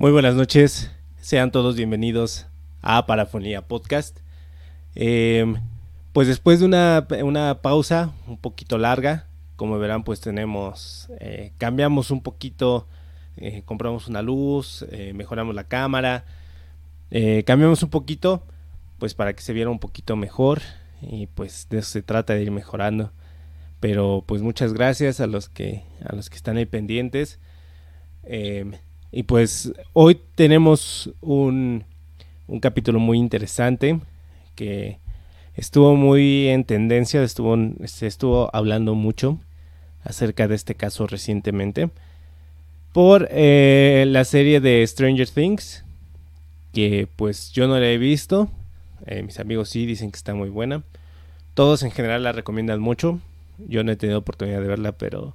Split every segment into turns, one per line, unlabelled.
Muy buenas noches, sean todos bienvenidos a Parafonía Podcast. Eh, pues después de una, una, pausa un poquito larga, como verán pues tenemos, eh, cambiamos un poquito, eh, compramos una luz, mejoramos la cámara, cambiamos un poquito pues para que se viera un poquito mejor y pues de eso se trata de ir mejorando. Pero pues muchas gracias a los que, a los que están ahí pendientes. Y pues hoy tenemos un, un capítulo muy interesante que estuvo muy en tendencia, estuvo, se estuvo hablando mucho acerca de este caso recientemente por eh, la serie de Stranger Things que pues yo no la he visto. Eh, mis amigos sí dicen que está muy buena. Todos en general la recomiendan mucho. Yo no he tenido oportunidad de verla pero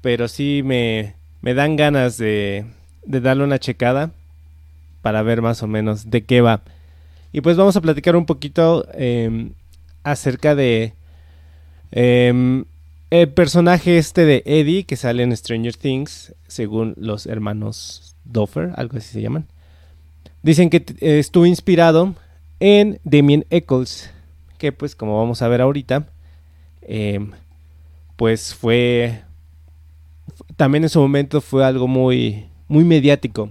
pero sí me me dan ganas de, darle una checada para ver más o menos de qué va. Y pues vamos a platicar un poquito em, acerca de em, el personaje este de Eddie que sale en Stranger Things, según los hermanos Doffer, algo así se llaman. Dicen que estuvo inspirado en Damien Eccles, que pues como vamos a ver ahorita, em, pues fue también en su momento fue algo muy, muy mediático.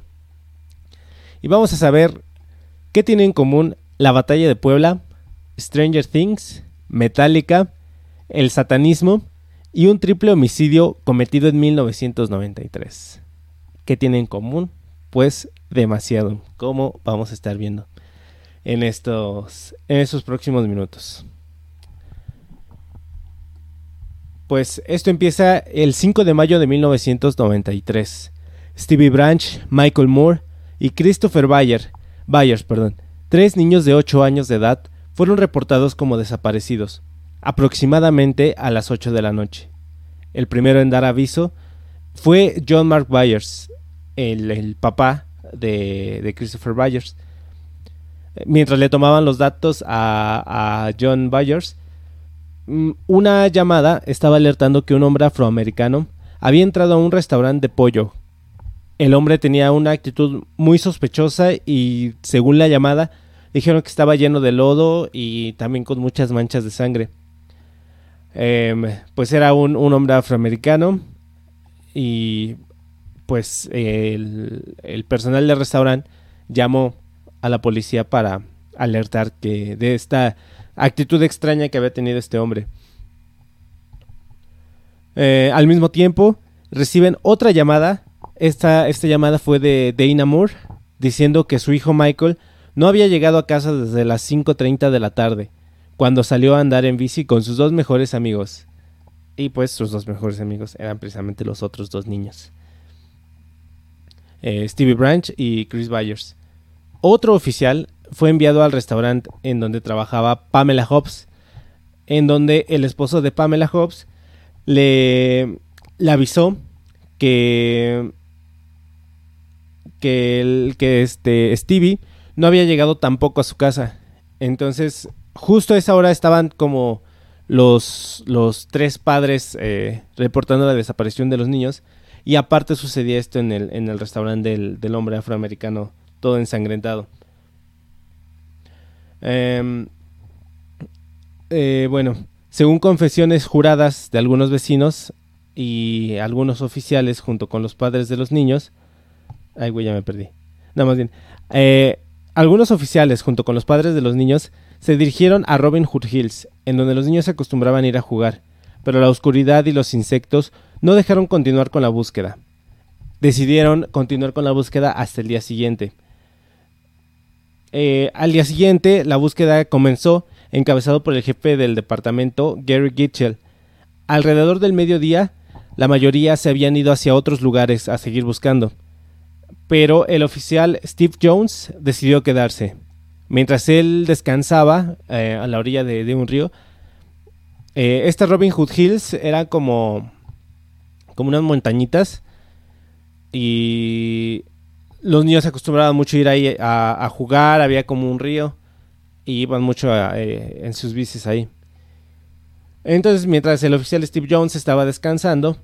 Y vamos a saber qué tiene en común la batalla de Puebla, Stranger Things, Metallica, el satanismo y un triple homicidio cometido en 1993. ¿Qué tiene en común? Pues demasiado, como vamos a estar viendo en estos, en estos próximos minutos. Pues esto empieza el 5 de mayo de 1993. Stevie Branch, Michael Moore y Christopher Bayer, Byers, perdón, tres niños de 8 años de edad, fueron reportados como desaparecidos, aproximadamente a las 8 de la noche. El primero en dar aviso fue John Mark Byers, el, papá de, Christopher Byers. Mientras le tomaban los datos a, a John Byers, una llamada estaba alertando que un hombre afroamericano había entrado a un restaurante de pollo. El hombre tenía una actitud muy sospechosa y, según la llamada, dijeron que estaba lleno de lodo y también con muchas manchas de sangre. Em, pues era un, hombre afroamericano y pues el personal del restaurante llamó a la policía para alertar que de esta actitud extraña que había tenido este hombre. Eh, al mismo tiempo, reciben otra llamada. Esta, esta llamada fue de Dana Moore, diciendo que su hijo Michael no había llegado a casa desde las 5.30 de la tarde, cuando salió a andar en bici con sus dos mejores amigos. Y pues sus dos mejores amigos eran precisamente los otros dos niños. Eh, Stevie Branch y Chris Byers. Otro oficial fue enviado al restaurante en donde trabajaba Pamela Hobbs, en donde el esposo de Pamela Hobbs le, avisó que que, el, que este Stevie no había llegado tampoco a su casa. Entonces, justo a esa hora estaban como los, los tres padres eh, reportando la desaparición de los niños. Y aparte sucedía esto en el, en el restaurante del, del hombre afroamericano, todo ensangrentado. Em, eh, bueno, según confesiones juradas de algunos vecinos y algunos oficiales junto con los padres de los niños, ay güey, ya me perdí. No, más bien, eh, algunos oficiales junto con los padres de los niños se dirigieron a Robin Hood Hills, en donde los niños se acostumbraban a ir a jugar, pero la oscuridad y los insectos no dejaron continuar con la búsqueda. Decidieron continuar con la búsqueda hasta el día siguiente eh, al día siguiente, la búsqueda comenzó, encabezado por el jefe del departamento, Gary Gitchell. Alrededor del mediodía, la mayoría se habían ido hacia otros lugares a seguir buscando. Pero el oficial Steve Jones decidió quedarse. Mientras él descansaba eh, a la orilla de, un río, eh, este Robin Hood Hills era como, como unas montañitas y los niños se acostumbraban mucho a ir ahí a, jugar, había como un río y iban mucho eh, en sus bicis ahí. Entonces, mientras el oficial Steve Jones estaba descansando,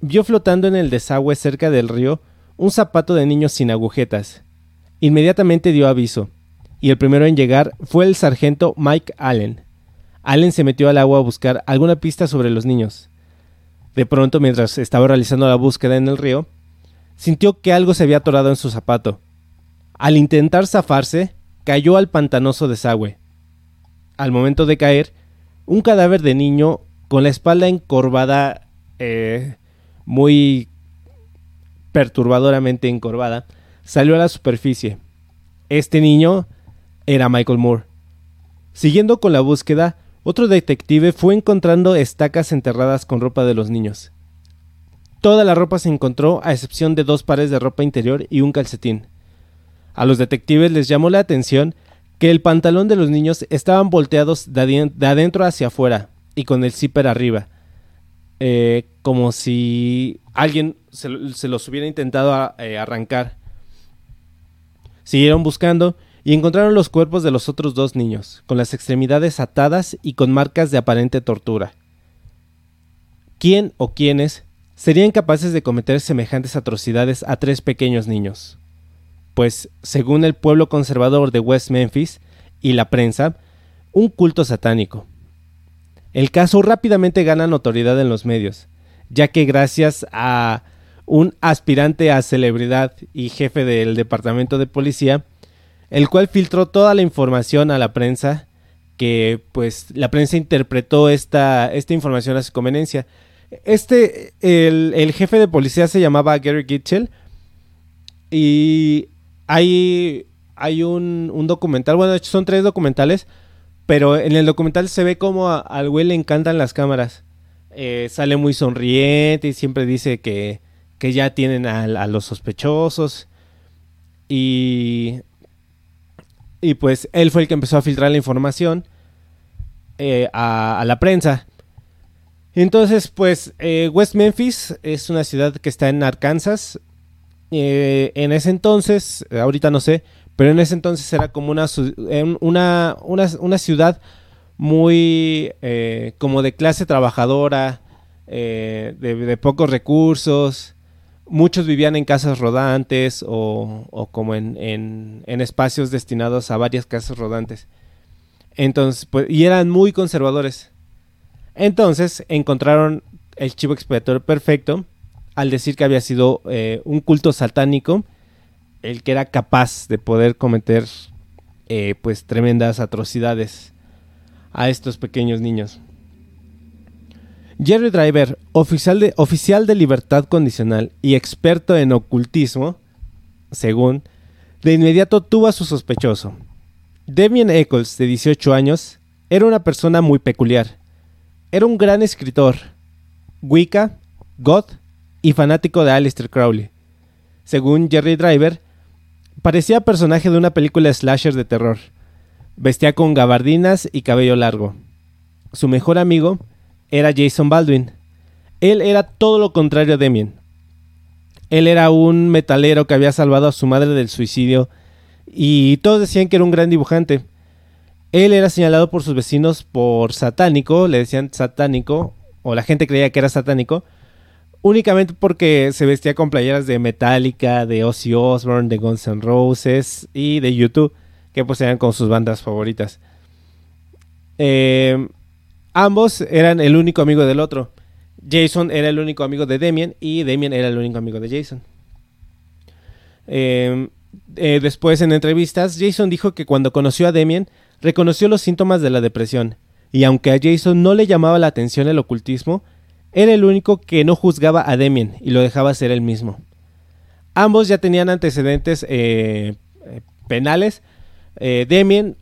vio flotando en el desagüe cerca del río un zapato de niño sin agujetas. Inmediatamente dio aviso, y el primero en llegar fue el sargento Mike Allen. Allen se metió al agua a buscar alguna pista sobre los niños. De pronto, mientras estaba realizando la búsqueda en el río, sintió que algo se había atorado en su zapato. Al intentar zafarse, cayó al pantanoso desagüe. Al momento de caer, un cadáver de niño con la espalda encorvada, eh, muy perturbadoramente encorvada, salió a la superficie. Este niño era Michael Moore. Siguiendo con la búsqueda, otro detective fue encontrando estacas enterradas con ropa de los niños. Toda la ropa se encontró a excepción de dos pares de ropa interior y un calcetín. A los detectives les llamó la atención que el pantalón de los niños estaban volteados de, adentro hacia afuera y con el zipper arriba, eh, como si alguien se, los hubiera intentado eh, arrancar. Siguieron buscando y encontraron los cuerpos de los otros dos niños, con las extremidades atadas y con marcas de aparente tortura. ¿Quién o quiénes serían capaces de cometer semejantes atrocidades a tres pequeños niños? Pues, según el pueblo conservador de West Memphis y la prensa, un culto satánico. El caso rápidamente gana notoriedad en los medios, ya que gracias a un aspirante a celebridad y jefe del departamento de policía, el cual filtró toda la información a la prensa, que pues la prensa interpretó esta, esta información a su conveniencia. Este, el, jefe de policía se llamaba Gary Gitchell y hay, hay un, documental, bueno, son tres documentales, pero en el documental se ve como al güey le encantan las cámaras. Eh, sale muy sonriente y siempre dice que, que ya tienen a, a los sospechosos. Y y pues él fue el que empezó a filtrar la información eh, a, la prensa. Entonces, pues eh, West Memphis es una ciudad que está en Arkansas. Eh, en ese entonces, ahorita no sé, pero en ese entonces era como una, una, una, ciudad muy como de clase trabajadora, de, pocos recursos muchos vivían en casas rodantes o, como en, espacios destinados a varias casas rodantes. Entonces, pues, y eran muy conservadores. Entonces encontraron el chivo expiatorio perfecto al decir que había sido eh, un culto satánico el que era capaz de poder cometer eh, pues tremendas atrocidades a estos pequeños niños. Jerry Driver, oficial de, oficial de libertad condicional y experto en ocultismo, según, de inmediato tuvo a su sospechoso. Damien Eccles, de 18 años, era una persona muy peculiar. Era un gran escritor, Wicca, goth y fanático de Aleister Crowley. Según Jerry Driver, parecía personaje de una película slasher de terror. Vestía con gabardinas y cabello largo. Su mejor amigo era Jason Baldwin. Él era todo lo contrario a Damien. Él era un metalero que había salvado a su madre del suicidio y todos decían que era un gran dibujante. Él era señalado por sus vecinos por satánico, le decían satánico, o la gente creía que era satánico, únicamente porque se vestía con playeras de Metallica, de Ozzy Osbourne, de Guns N' Roses y de YouTube, que pues eran con sus bandas favoritas. Eh, Ambos eran el único amigo del otro. Jason era el único amigo de Damien y Damien era el único amigo de Jason. Em, eh, después en entrevistas, Jason dijo que cuando conoció a Damien, reconoció los síntomas de la depresión, y aunque a Jason no le llamaba la atención el ocultismo, era el único que no juzgaba a Damien y lo dejaba ser él mismo. Ambos ya tenían antecedentes eh, eh, penales. Damien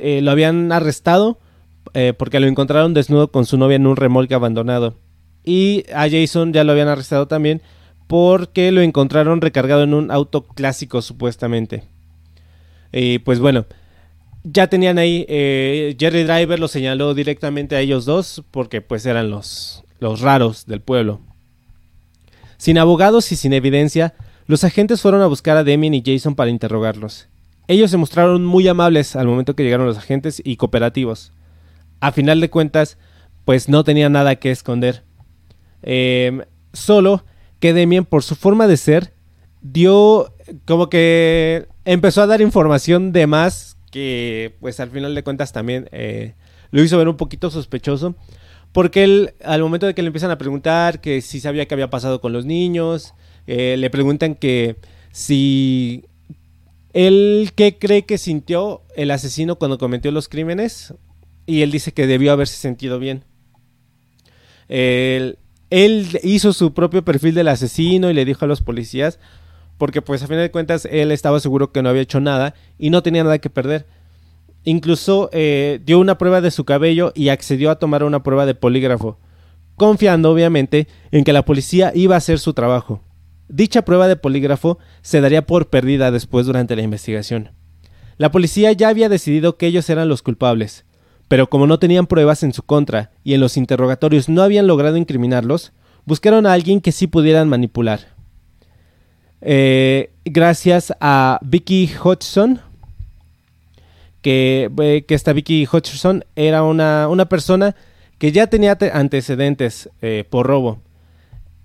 lo habían arrestado eh, porque lo encontraron desnudo con su novia en un remolque abandonado. Y a Jason ya lo habían arrestado también porque lo encontraron recargado en un auto clásico supuestamente. Y pues bueno, ya tenían ahí, eh, Jerry Driver lo señaló directamente a ellos dos porque pues eran los, los raros del pueblo. Sin abogados y sin evidencia, los agentes fueron a buscar a Damien y Jason para interrogarlos. Ellos se mostraron muy amables al momento que llegaron los agentes y cooperativos a final de cuentas, pues no tenía nada que esconder. Em, solo que Demian, por su forma de ser, dio como que empezó a dar información de más que pues al final de cuentas también eh, lo hizo ver un poquito sospechoso. Porque él, al momento de que le empiezan a preguntar que si sabía qué había pasado con los niños, eh, le preguntan que si él qué cree que sintió el asesino cuando cometió los crímenes y él dice que debió haberse sentido bien. Él, él hizo su propio perfil del asesino y le dijo a los policías porque pues a fin de cuentas él estaba seguro que no había hecho nada y no tenía nada que perder. Incluso eh, dio una prueba de su cabello y accedió a tomar una prueba de polígrafo, confiando obviamente en que la policía iba a hacer su trabajo. Dicha prueba de polígrafo se daría por perdida después durante la investigación. La policía ya había decidido que ellos eran los culpables, pero como no tenían pruebas en su contra y en los interrogatorios no habían logrado incriminarlos, buscaron a alguien que sí pudieran manipular. Eh, gracias a Vicky Hodgson, que, esta Vicky Hodgson era una, una, persona que ya tenía antecedentes eh, por robo.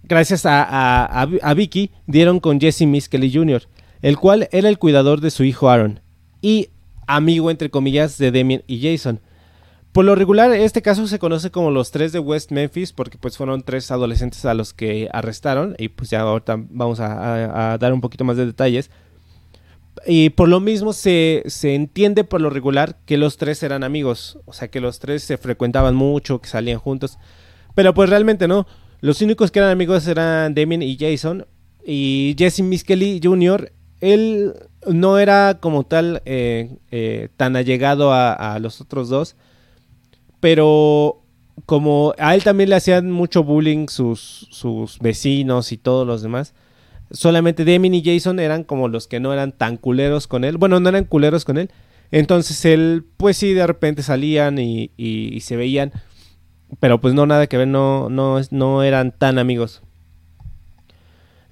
Gracias a, Vicky dieron con Jesse Miskelly Jr., el cual era el cuidador de su hijo Aaron y amigo entre comillas de Damien y Jason. Por lo regular, este caso se conoce como los tres de West Memphis porque pues fueron tres adolescentes a los que arrestaron y pues ya ahorita vamos a, dar un poquito más de detalles. Y por lo mismo se, se, entiende por lo regular que los tres eran amigos, o sea que los tres se frecuentaban mucho, que salían juntos, pero pues realmente no. Los únicos que eran amigos eran Damien y Jason y Jesse Miskelly Jr. Él no era como tal eh, eh, tan allegado a los otros dos pero como a él también le hacían mucho bullying sus, sus vecinos y todos los demás, solamente Demi y Jason eran como los que no eran tan culeros con él. Bueno, no eran culeros con él. Entonces él, pues sí, de repente salían y, se veían. Pero pues no, nada que ver, no, no, no eran tan amigos.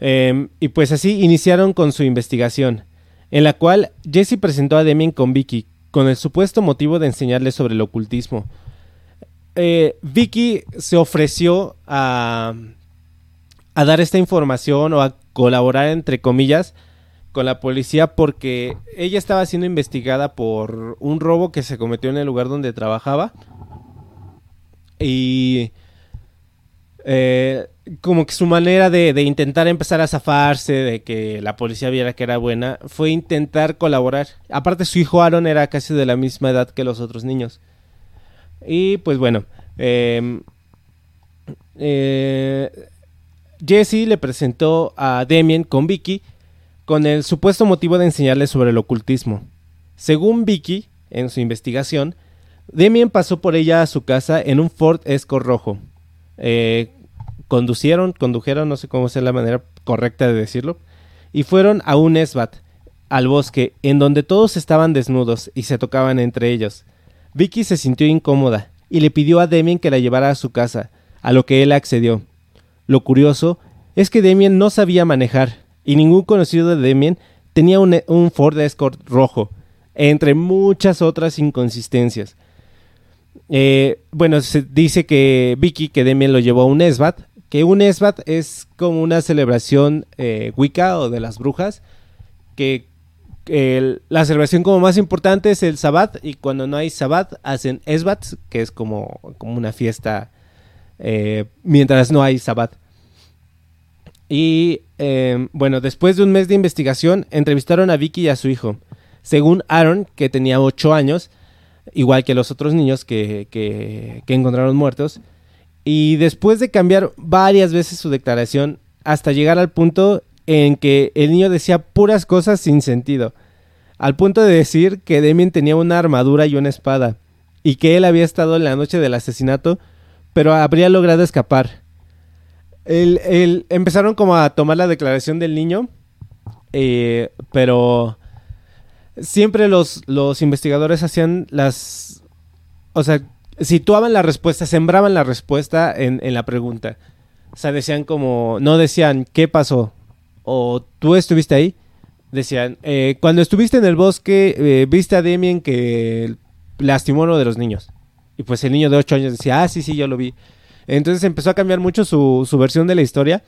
Em, y pues así iniciaron con su investigación, en la cual Jesse presentó a Demian con Vicky, con el supuesto motivo de enseñarle sobre el ocultismo eh, Vicky se ofreció a, dar esta información o a colaborar, entre comillas, con la policía porque ella estaba siendo investigada por un robo que se cometió en el lugar donde trabajaba. Y eh, como que su manera de, de, intentar empezar a zafarse, de que la policía viera que era buena, fue intentar colaborar. Aparte su hijo Aaron era casi de la misma edad que los otros niños. Y pues bueno, em, eh, Jesse le presentó a Damien con Vicky con el supuesto motivo de enseñarle sobre el ocultismo. Según Vicky, en su investigación, Damien pasó por ella a su casa en un Ford Escort rojo. Eh, conducieron, condujeron, no sé cómo es la manera correcta de decirlo, y fueron a un esbat, al bosque, en donde todos estaban desnudos y se tocaban entre ellos. Vicky se sintió incómoda y le pidió a Damien que la llevara a su casa, a lo que él accedió. Lo curioso es que Damien no sabía manejar y ningún conocido de Damien tenía un, Ford Escort rojo, entre muchas otras inconsistencias. Eh, bueno, se dice que Vicky, que Damien lo llevó a un esbat, que un esbat es como una celebración eh, wicca o de las brujas, que la celebración como más importante es el Sabbat y cuando no hay Sabbat hacen Esbat, que es como, como una fiesta eh, mientras no hay Sabbat. Y eh, bueno, después de un mes de investigación, entrevistaron a Vicky y a su hijo. Según Aaron, que tenía 8 años, igual que los otros niños que, que, que encontraron muertos, y después de cambiar varias veces su declaración hasta llegar al punto en que el niño decía puras cosas sin sentido, al punto de decir que Damien tenía una armadura y una espada, y que él había estado en la noche del asesinato, pero habría logrado escapar. El, empezaron como a tomar la declaración del niño, eh, pero siempre los, los investigadores hacían las... O sea, situaban la respuesta, sembraban la respuesta en, en la pregunta. O sea, decían como, no decían, ¿qué pasó? O tú estuviste ahí, decían, eh, cuando estuviste en el bosque, eh, viste a Damien que lastimó a uno de los niños. Y pues el niño de 8 años decía, ah, sí, sí, yo lo vi. Entonces empezó a cambiar mucho su, versión de la historia.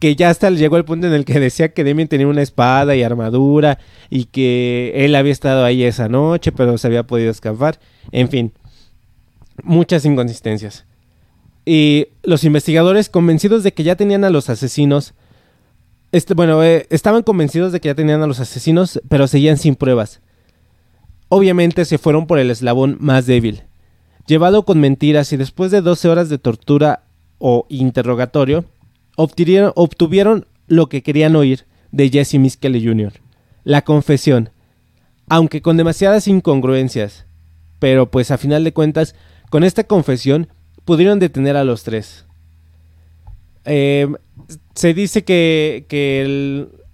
que ya hasta llegó el punto en el que decía que Damien tenía una espada y armadura y que él había estado ahí esa noche, pero se había podido escapar. En fin, muchas inconsistencias. Y los investigadores, convencidos de que ya tenían a los asesinos, este, bueno, eh, estaban convencidos de que ya tenían a los asesinos, pero seguían sin pruebas. Obviamente se fueron por el eslabón más débil. Llevado con mentiras y después de 12 horas de tortura o interrogatorio, obtuvieron, lo que querían oír de Jesse Miskele Jr., la confesión, aunque con demasiadas incongruencias. Pero pues a final de cuentas, con esta confesión pudieron detener a los tres. Eh, se dice que,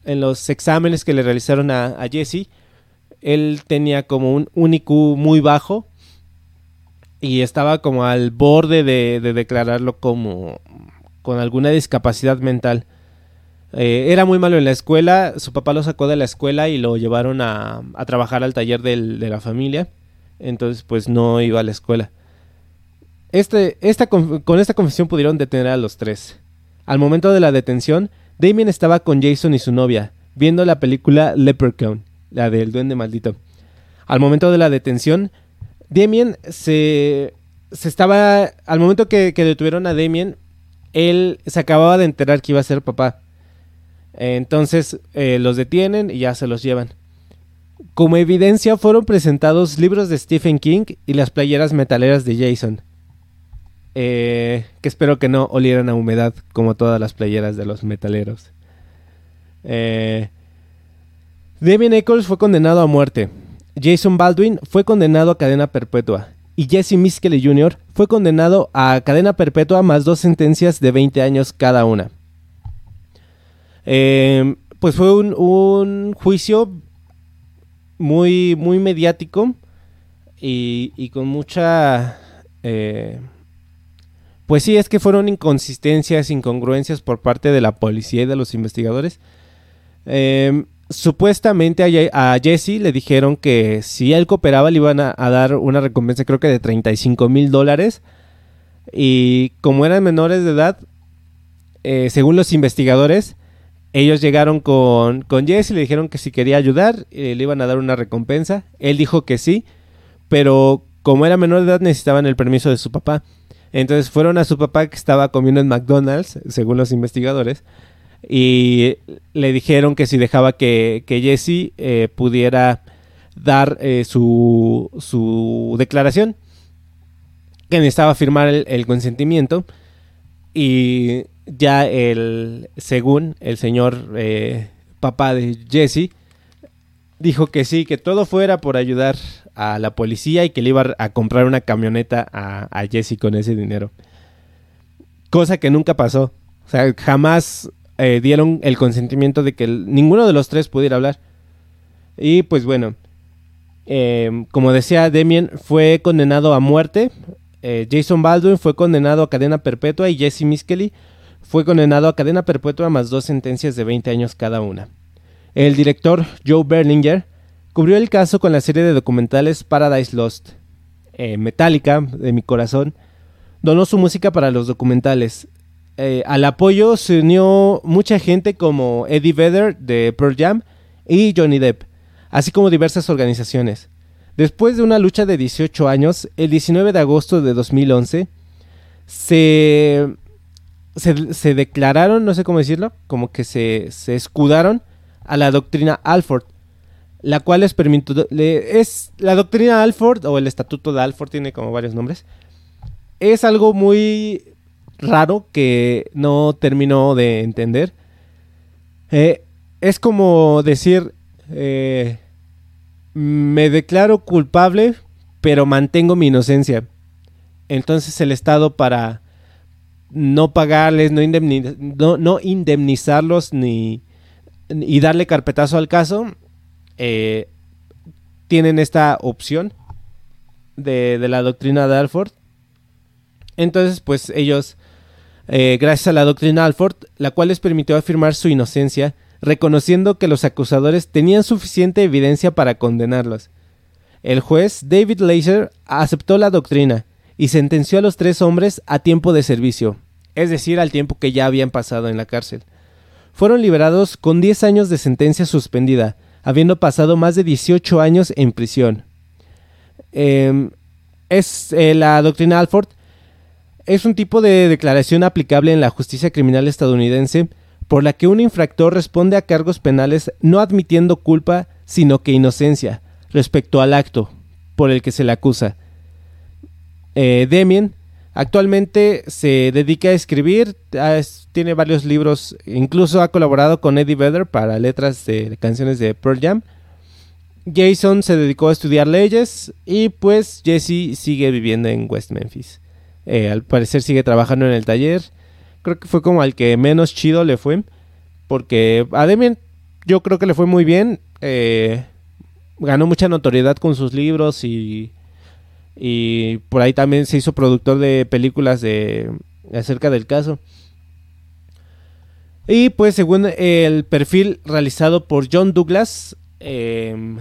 en los exámenes que le realizaron a, Jesse, él tenía como un, único muy bajo y estaba como al borde de, declararlo como con alguna discapacidad mental. Eh, era muy malo en la escuela, su papá lo sacó de la escuela y lo llevaron a, trabajar al taller de la familia, entonces pues no iba a la escuela. Este, esta, con esta confesión pudieron detener a los tres. Al momento de la detención, Damien estaba con Jason y su novia, viendo la película Leprechaun, la del duende maldito. Al momento de la detención, Damien se, se estaba... Al momento que, detuvieron a Damien, él se acababa de enterar que iba a ser papá. Entonces eh, los detienen y ya se los llevan. Como evidencia fueron presentados libros de Stephen King y las playeras metaleras de Jason. Eh, que espero que no olieran a humedad como todas las playeras de los metaleros. Eh, Damien Eccles fue condenado a muerte. Jason Baldwin fue condenado a cadena perpetua. Y Jesse Miskele Jr. fue condenado a cadena perpetua más dos sentencias de 20 años cada una. Eh, pues fue un, juicio muy, muy mediático y, con mucha... Eh, pues sí, es que fueron inconsistencias, incongruencias por parte de la policía y de los investigadores. Em, supuestamente a, Jesse le dijeron que si él cooperaba le iban a, dar una recompensa creo que de 35 mil dólares. Y como eran menores de edad, eh, según los investigadores, ellos llegaron con, con Jesse y le dijeron que si quería ayudar eh, le iban a dar una recompensa. Él dijo que sí, pero como era menor de edad necesitaban el permiso de su papá. Entonces fueron a su papá que estaba comiendo en McDonald's, según los investigadores, y le dijeron que si dejaba que, Jesse eh, pudiera dar eh, su, su, declaración, que necesitaba firmar el, consentimiento, y ya el, según el señor eh, papá de Jesse, dijo que sí, que todo fuera por ayudar a la policía y que le iba a comprar una camioneta a, Jesse con ese dinero. Cosa que nunca pasó. O sea, jamás eh, dieron el consentimiento de que ninguno de los tres pudiera hablar. Y pues bueno, em, como decía Damien, fue condenado a muerte. Eh, Jason Baldwin fue condenado a cadena perpetua y Jesse Miskely fue condenado a cadena perpetua más dos sentencias de 20 años cada una. El director Joe Berlinger cubrió el caso con la serie de documentales Paradise Lost. Eh, Metallica, de mi corazón, donó su música para los documentales. Eh, al apoyo se unió mucha gente como Eddie Vedder de Pearl Jam y Johnny Depp, así como diversas organizaciones. Después de una lucha de 18 años, el 19 de agosto de 2011, se, se, declararon, no sé cómo decirlo, como que se, se escudaron a la doctrina Alford, la cual les permitió, es la doctrina Alford o el estatuto de Alford tiene como varios nombres. Es algo muy raro que no terminó de entender. Eh, es como decir, eh, me declaro culpable, pero mantengo mi inocencia. Entonces el Estado para no pagarles, no indemnizarlos ni y darle carpetazo al caso, eh, tienen esta opción de, la doctrina de Alford. Entonces, pues ellos, eh, gracias a la doctrina Alford, la cual les permitió afirmar su inocencia, reconociendo que los acusadores tenían suficiente evidencia para condenarlos. El juez David Laser aceptó la doctrina y sentenció a los tres hombres a tiempo de servicio, es decir, al tiempo que ya habían pasado en la cárcel. Fueron liberados con 10 años de sentencia suspendida, habiendo pasado más de 18 años en prisión. Em, es eh, la doctrina Alford es un tipo de declaración aplicable en la justicia criminal estadounidense por la que un infractor responde a cargos penales no admitiendo culpa, sino que inocencia, respecto al acto por el que se le acusa. Eh, actualmente se dedica a escribir, tiene varios libros, incluso ha colaborado con Eddie Vedder para letras de canciones de Pearl Jam. Jason se dedicó a estudiar leyes y pues Jesse sigue viviendo en West Memphis. Eh, al parecer sigue trabajando en el taller. Creo que fue como al que menos chido le fue. Porque a Demian yo creo que le fue muy bien. Eh, ganó mucha notoriedad con sus libros y, y por ahí también se hizo productor de películas de acerca del caso. Y pues según el perfil realizado por John Douglas, em,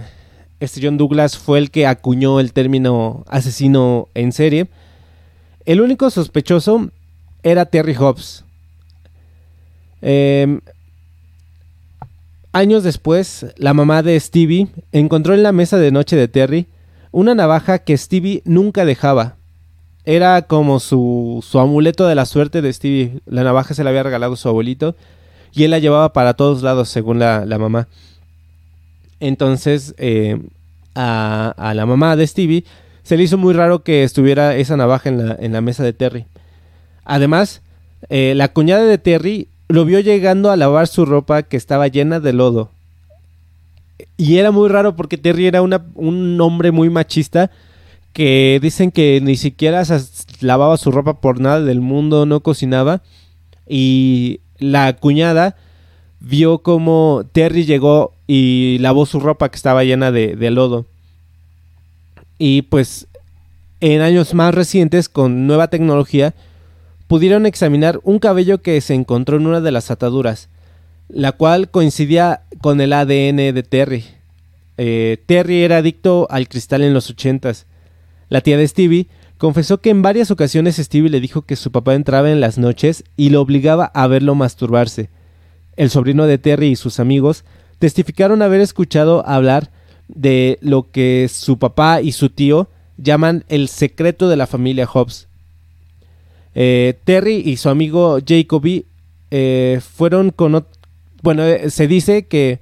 este John Douglas fue el que acuñó el término asesino en serie. El único sospechoso era Terry Hobbs. Em, años después, la mamá de Stevie encontró en la mesa de noche de Terry una navaja que Stevie nunca dejaba. Era como su, amuleto de la suerte de Stevie. La navaja se la había regalado su abuelito y él la llevaba para todos lados, según la, mamá. Entonces, em, a, a, la mamá de Stevie se le hizo muy raro que estuviera esa navaja en la, en la mesa de Terry. Además, eh, la cuñada de Terry lo vio llegando a lavar su ropa que estaba llena de lodo. Y era muy raro porque Terry era un hombre muy machista que dicen que ni siquiera lavaba su ropa por nada del mundo, no cocinaba. Y la cuñada vio como Terry llegó y lavó su ropa que estaba llena de lodo. Y pues en años más recientes, con nueva tecnología, pudieron examinar un cabello que se encontró en una de las ataduras, la cual coincidía con el ADN de Terry. Eh, Terry era adicto al cristal en los ochentas. La tía de Stevie confesó que en varias ocasiones Stevie le dijo que su papá entraba en las noches y lo obligaba a verlo masturbarse. El sobrino de Terry y sus amigos testificaron haber escuchado hablar de lo que su papá y su tío llaman el secreto de la familia Hobbs. Eh, Terry y su amigo Jacoby eh, fueron con... Bueno, eh, se dice que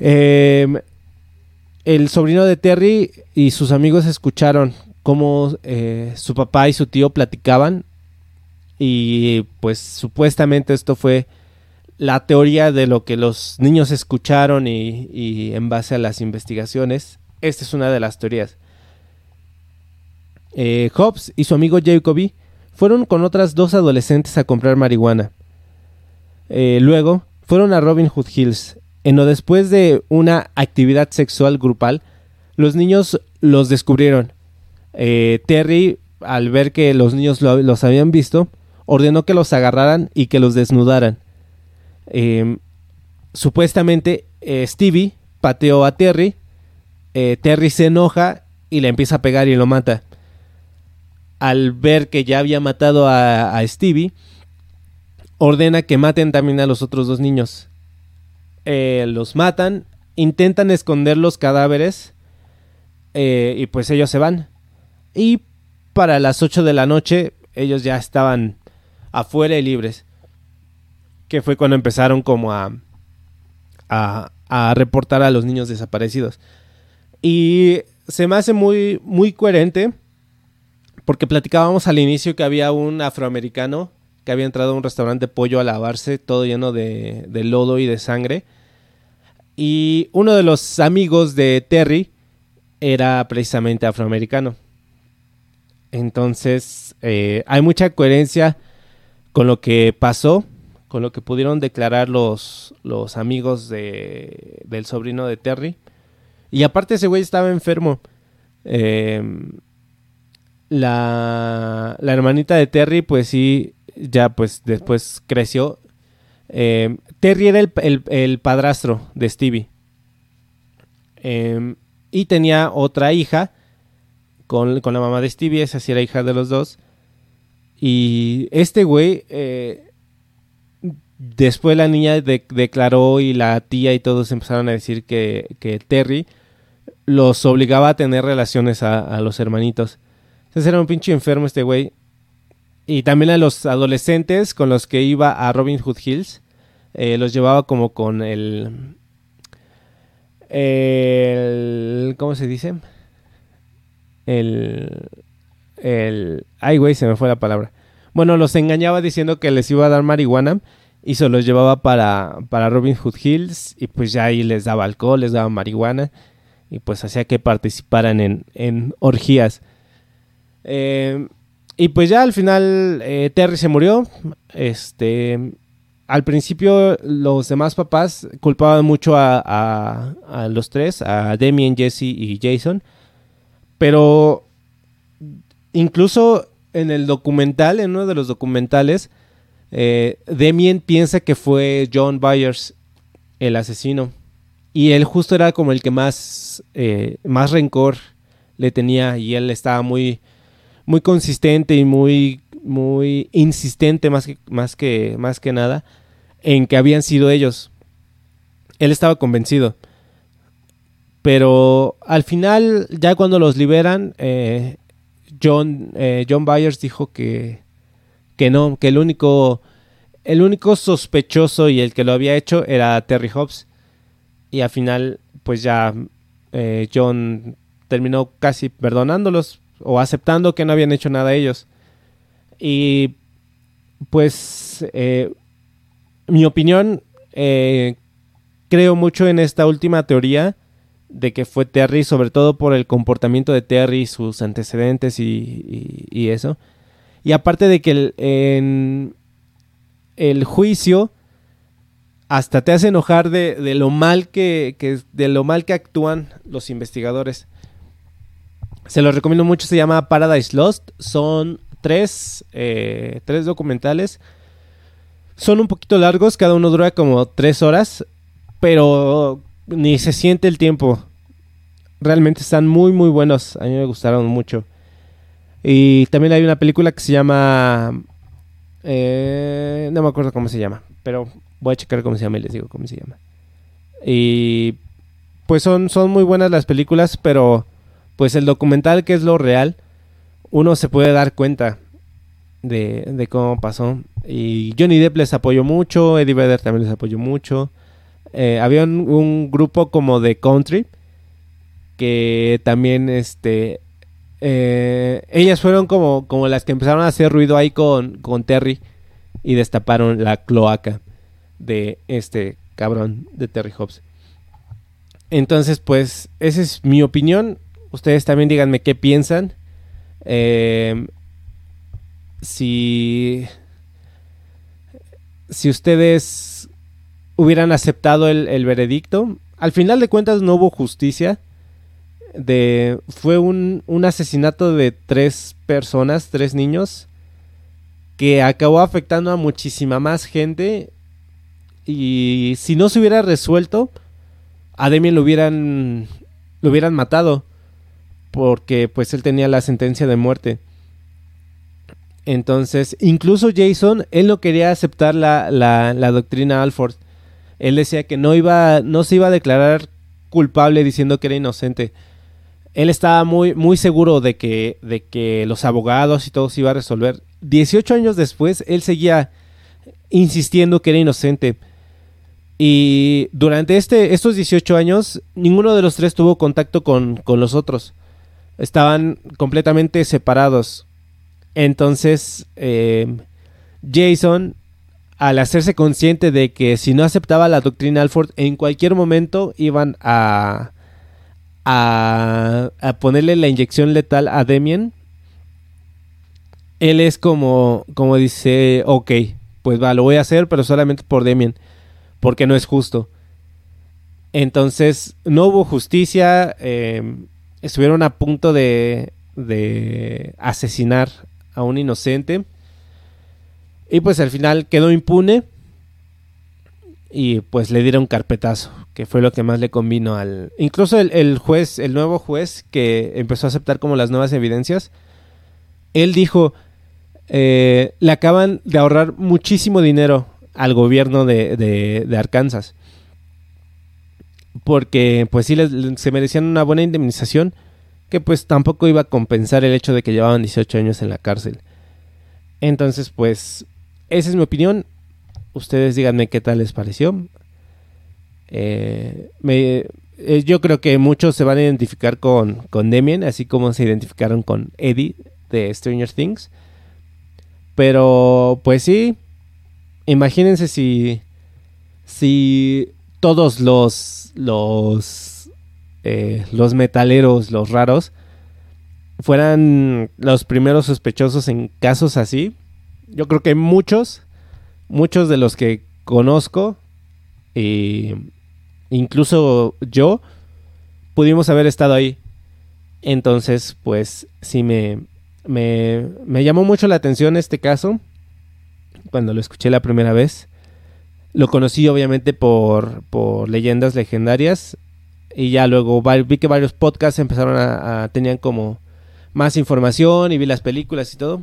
em, el sobrino de Terry y sus amigos escucharon cómo su papá y su tío platicaban y pues supuestamente esto fue la teoría de lo que los niños escucharon y, en base a las investigaciones. Esta es una de las teorías. Eh, Hobbs y su amigo Jacoby fueron con otras dos adolescentes a comprar marihuana. Eh, luego fueron a Robin Hood Hills, en lo después de una actividad sexual grupal, los niños los descubrieron. Eh, Terry, al ver que los niños los habían visto, ordenó que los agarraran y que los desnudaran. Em, supuestamente eh, Stevie pateó a Terry, eh, Terry se enoja y le empieza a pegar y lo mata. Al ver que ya había matado a, Stevie, ordena que maten también a los otros dos niños. Los matan, intentan esconder los cadáveres y pues ellos se van. Y para las 8 de la noche ellos ya estaban afuera y libres que fue cuando empezaron como a, a, reportar a los niños desaparecidos. Y se me hace muy, muy coherente porque platicábamos al inicio que había un afroamericano que había entrado a un restaurante pollo a lavarse, todo lleno de, de, lodo y de sangre. Y uno de los amigos de Terry era precisamente afroamericano. Entonces, eh, hay mucha coherencia con lo que pasó con lo que pudieron declarar los, los amigos de, del sobrino de Terry. Y aparte ese güey estaba enfermo. Em, la, la, hermanita de Terry, pues sí, ya pues después creció. Em, Terry era el, padrastro de Stevie. Em, y tenía otra hija con, la mamá de Stevie, esa sí era hija de los dos. Y este güey eh, después la niña declaró y la tía y todos empezaron a decir que, que Terry los obligaba a tener relaciones a, los hermanitos. Entonces era un pinche enfermo este güey. Y también a los adolescentes con los que iba a Robin Hood Hills, eh, los llevaba como con el, el... ¿Cómo se dice? El... El... Ay, güey, se me fue la palabra. Bueno, los engañaba diciendo que les iba a dar marihuana y se los llevaba para, para Robin Hood Hills y pues ya ahí les daba alcohol, les daba marihuana y pues hacía que participaran en, en orgías. Eh, y pues ya al final eh, Terry se murió. Este, al principio los demás papás culpaban mucho a, a, los tres, a Damien, Jesse y Jason. Pero incluso en el documental, en uno de los documentales, eh, Damien piensa que fue John Byers el asesino. Y él justo era como el que más, eh, más rencor le tenía y él estaba muy, muy consistente y muy, muy insistente más que, más que, más que nada en que habían sido ellos. Él estaba convencido. Pero al final, ya cuando los liberan, eh, John, eh, John Byers dijo que, que no, que el único, el único sospechoso y el que lo había hecho era Terry Hobbs y al final pues ya eh, John terminó casi perdonándolos o aceptando que no habían hecho nada ellos. Y pues mi opinión, creo mucho en esta última teoría de que fue Terry, sobre todo por el comportamiento de Terry, sus antecedentes y, eso. Y aparte de que el, en el juicio hasta te hace enojar de, lo mal que, de lo mal que actúan los investigadores. Se los recomiendo mucho, se llama Paradise Lost. Son tres, eh, tres documentales. Son un poquito largos, cada uno dura como tres horas, pero ni se siente el tiempo. Realmente están muy, muy buenos. A mí me gustaron mucho. Y también hay una película que se llama... Eh, no me acuerdo cómo se llama, pero Voy a checar cómo se llama y les digo cómo se llama. Y pues son, son muy buenas las películas, pero pues el documental que es lo real, uno se puede dar cuenta de, de cómo pasó. Y Johnny Depp les apoyó mucho, Eddie Vedder también les apoyó mucho. Eh, había un, grupo como de country que también este eh, ellas fueron como, como las que empezaron a hacer ruido ahí con, con Terry y destaparon la cloaca de este cabrón de Terry Hobbs. Entonces, pues, esa es mi opinión. Ustedes también díganme qué piensan. Em, si. Si ustedes hubieran aceptado el, veredicto. Al final de cuentas no hubo justicia. De, fue un, un asesinato de tres personas, tres niños, que acabó afectando a muchísima más gente y si no se hubiera resuelto, a Demian lo hubieran, lo hubieran matado. Porque pues él tenía la sentencia de muerte. Entonces, incluso Jason, él no quería aceptar la, la, doctrina Alford. Él decía que no, iba, no se iba a declarar culpable diciendo que era inocente. Él estaba muy, muy seguro de que, de que los abogados y todo se iba a resolver. 18 años después, él seguía insistiendo que era inocente. Y durante este, estos 18 años, ninguno de los tres tuvo contacto con, los otros. Estaban completamente separados. Entonces, eh, Jason, al hacerse consciente de que si no aceptaba la doctrina Alford, en cualquier momento iban a, a, ponerle la inyección letal a Demian, él es como, como dice, ok, pues va, lo voy a hacer, pero solamente por Demian porque no es justo. Entonces, no hubo justicia, em, estuvieron a punto de, de asesinar a un inocente. Y pues al final quedó impune. Y pues le dieron carpetazo, que fue lo que más le convino al... Incluso el, juez, el nuevo juez que empezó a aceptar como las nuevas evidencias, él dijo, eh, le acaban de ahorrar muchísimo dinero al gobierno de, de, Arkansas. Porque pues sí se merecían una buena indemnización que pues tampoco iba a compensar el hecho de que llevaban 18 años en la cárcel. Entonces pues esa es mi opinión. Ustedes díganme qué tal les pareció. Eh, eh, yo creo que muchos se van a identificar con, con Damien, así como se identificaron con Eddie de Stranger Things. Pero pues sí, imagínense si, si todos los, los, eh, los metaleros, los raros, fueran los primeros sospechosos en casos así. Yo creo que muchos, muchos de los que conozco, e incluso yo, pudimos haber estado ahí. Entonces, pues sí me, me, me llamó mucho la atención este caso cuando lo escuché la primera vez. Lo conocí obviamente por, por leyendas legendarias y ya luego vi que varios podcasts empezaron a, tenían como más información y vi las películas y todo.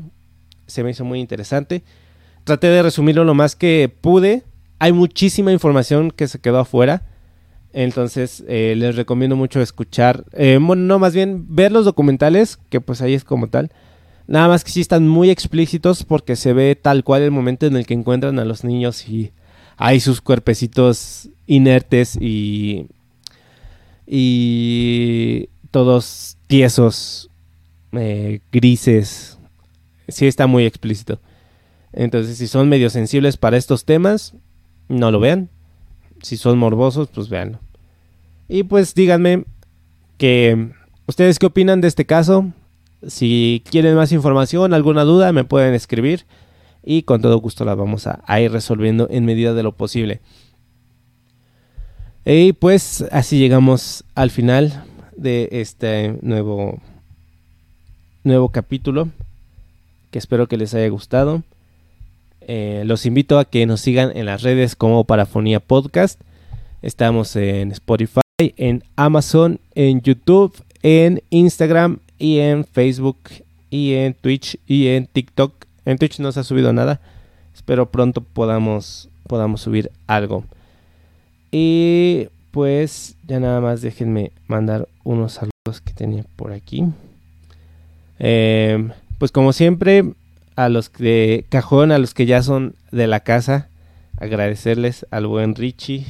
Se me hizo muy interesante. Traté de resumirlo lo más que pude. Hay muchísima información que se quedó afuera. Entonces eh, les recomiendo mucho escuchar, eh, bueno, no más bien ver los documentales, que pues ahí es como tal. Nada más que sí están muy explícitos porque se ve tal cual el momento en el que encuentran a los niños y hay sus cuerpecitos inertes y, y todos tiesos, eh, grises. Sí está muy explícito. Entonces, si son medio sensibles para estos temas, no lo vean. Si son morbosos, pues véanlo. Y pues díganme que ustedes qué opinan de este caso. Si quieren más información, alguna duda, me pueden escribir y con todo gusto la vamos a, ir resolviendo en medida de lo posible. Y pues así llegamos al final de este nuevo, nuevo capítulo que espero que les haya gustado. Eh, los invito a que nos sigan en las redes como Parafonía Podcast. Estamos en Spotify, en Amazon, en YouTube, en Instagram y en Facebook y en Twitch y en TikTok. En Twitch no se ha subido nada. Espero pronto podamos, podamos subir algo. Y pues ya nada más déjenme mandar unos saludos que tenía por aquí. Em, pues como siempre, a los de cajón, a los que ya son de la casa, agradecerles al buen Richie,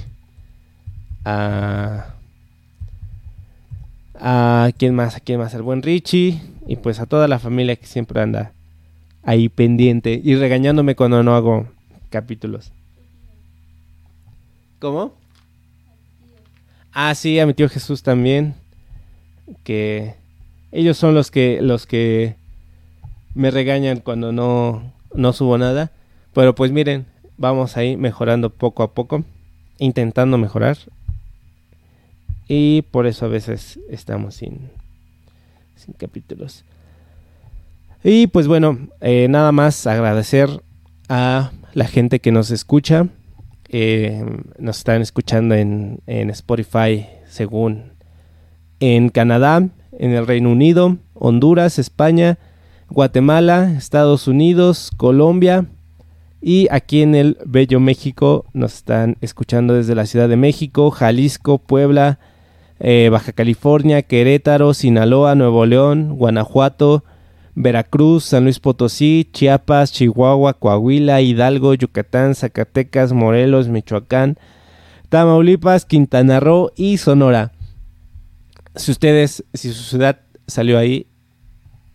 a a quién más, a quién más, al buen Richie y pues a toda la familia que siempre anda ahí pendiente y regañándome cuando no hago capítulos. ¿Cómo? Ah, sí, a mi tío Jesús también, que ellos son los que los que me regañan cuando no no subo nada, pero pues miren, vamos ahí mejorando poco a poco, intentando mejorar y por eso a veces estamos sin, sin capítulos. Y pues bueno, eh, nada más agradecer a la gente que nos escucha. Eh, nos están escuchando en, en Spotify según en Canadá, en el Reino Unido, Honduras, España, Guatemala, Estados Unidos, Colombia y aquí en el Bello México nos están escuchando desde la Ciudad de México, Jalisco, Puebla, eh, Baja California, Querétaro, Sinaloa, Nuevo León, Guanajuato, Veracruz, San Luis Potosí, Chiapas, Chihuahua, Coahuila, Hidalgo, Yucatán, Zacatecas, Morelos, Michoacán, Tamaulipas, Quintana Roo y Sonora. Si ustedes, si su ciudad salió ahí,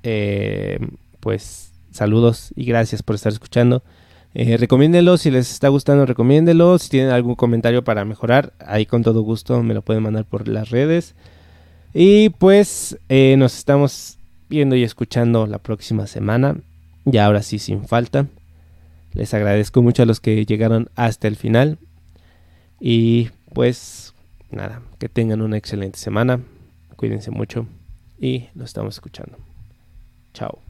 eh, pues saludos y gracias por estar escuchando. Eh, recomiéndenlo, si les está gustando, recomiéndenlo. Si tienen algún comentario para mejorar, ahí con todo gusto me lo pueden mandar por las redes. Y pues eh, nos estamos viendo y escuchando la próxima semana. Y ahora sí, sin falta. Les agradezco mucho a los que llegaron hasta el final. Y pues nada, que tengan una excelente semana. Cuídense mucho y nos estamos escuchando. Ciao.